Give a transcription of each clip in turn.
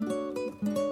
Música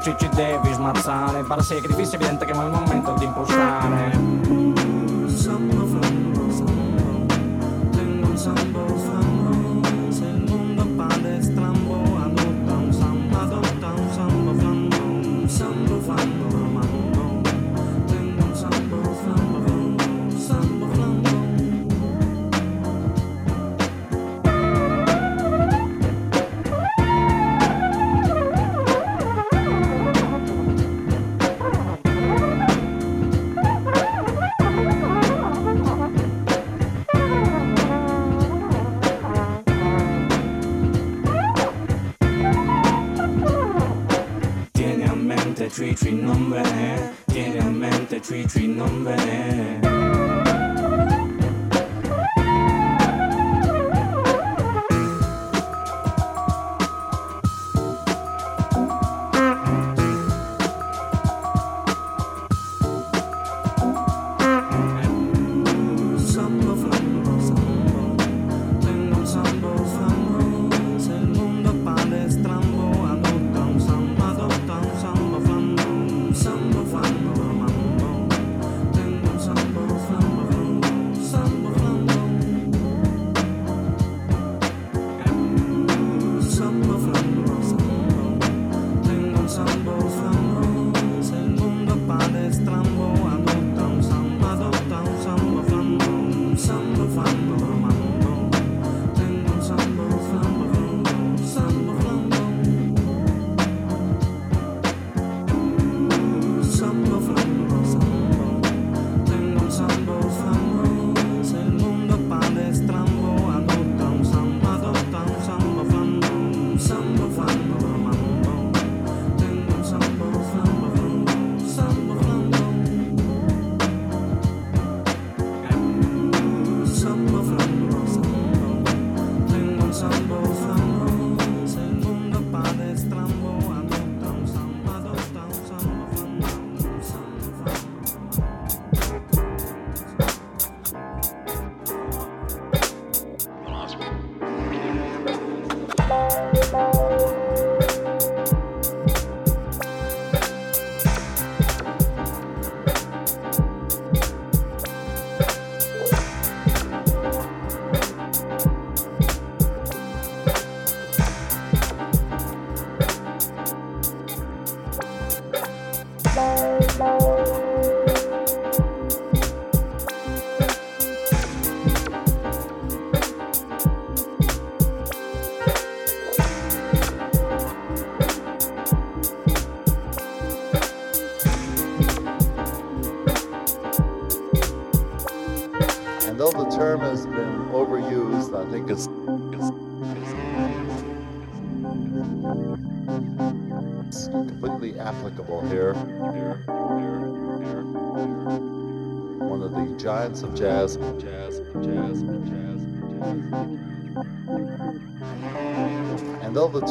ci ci devi smazzare. Pare sacrificio evidente che ma non nombre, tiene en mente chui chui nombre.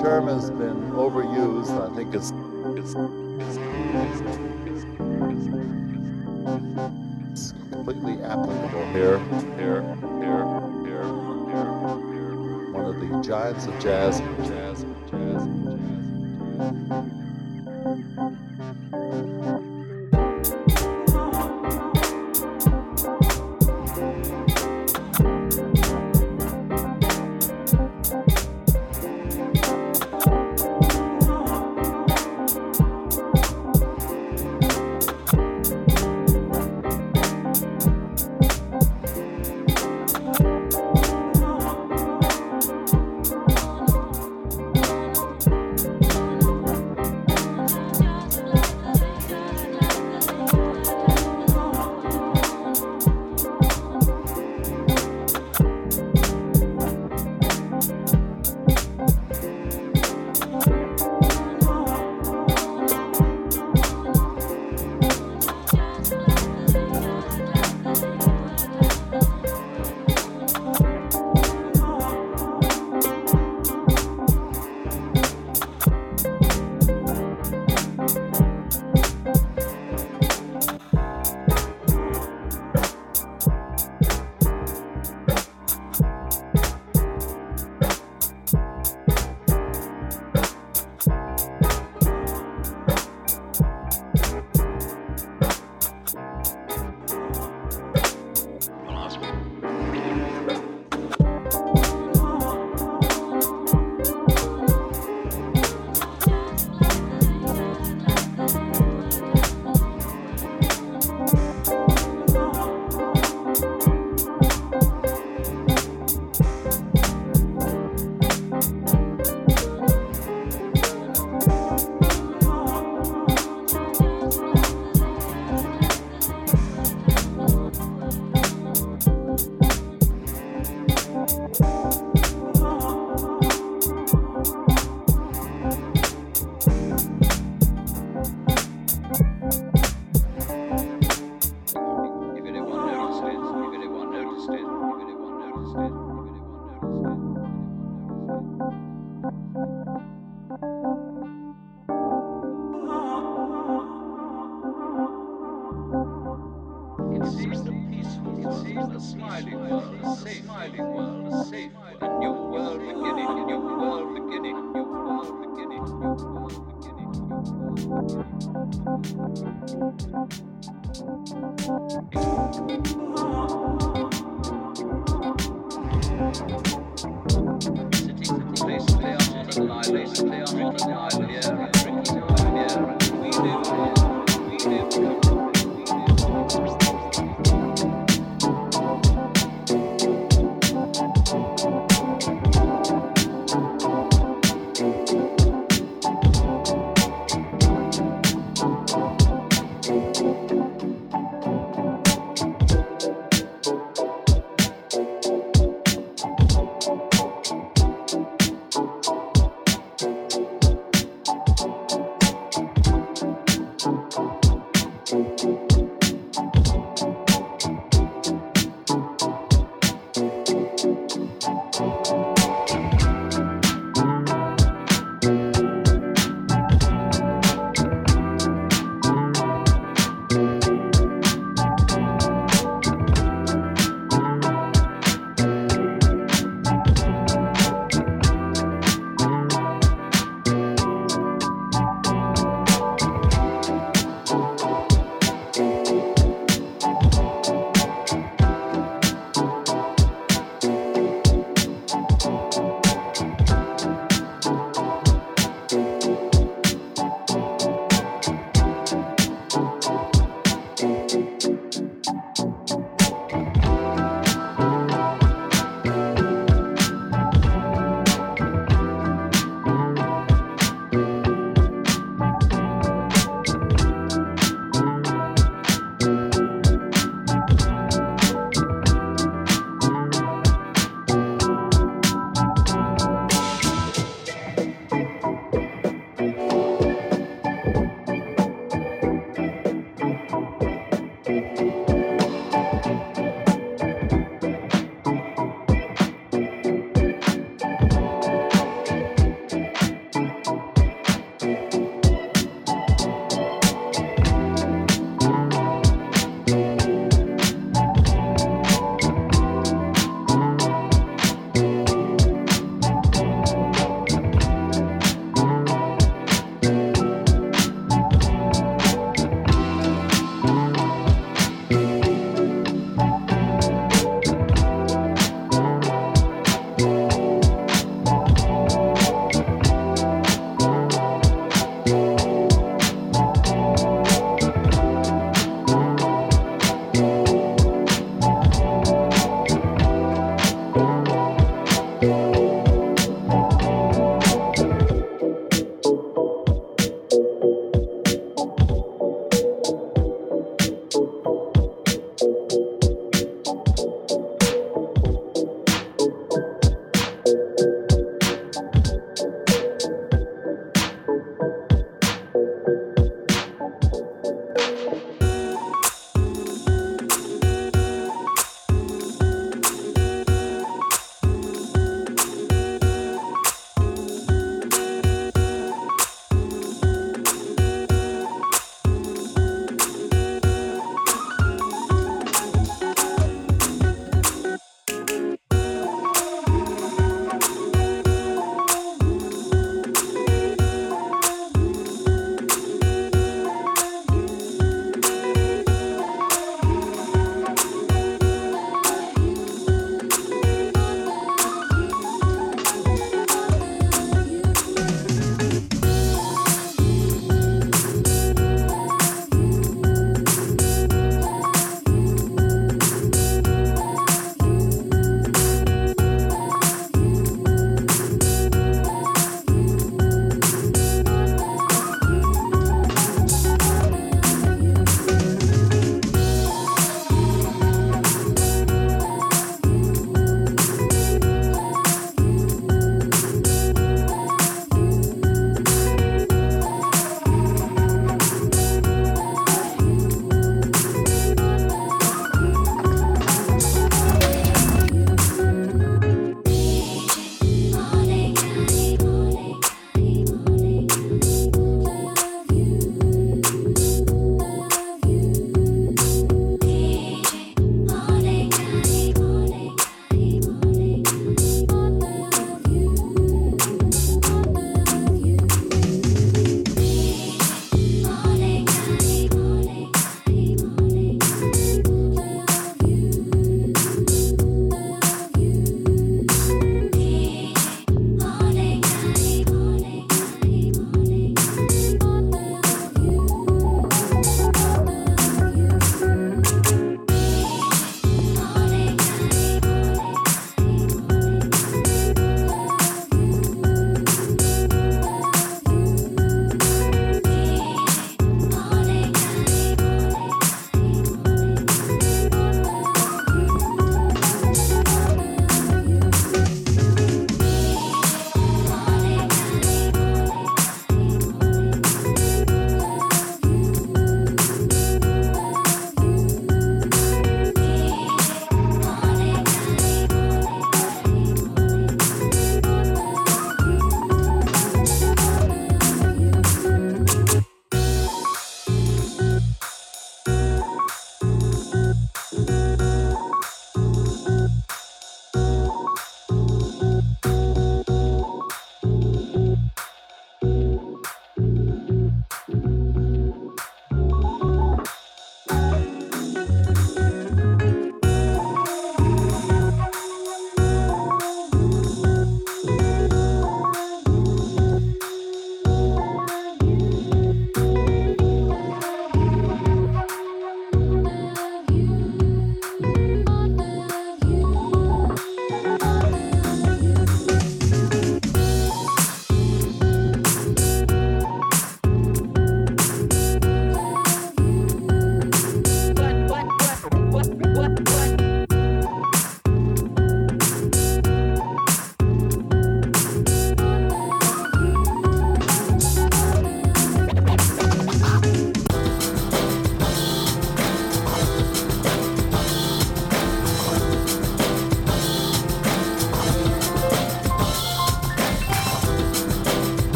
term has been overused. I think it's, it's, it's, it's completely applicable here, here, here, here, here, here. One of the giants of jazz.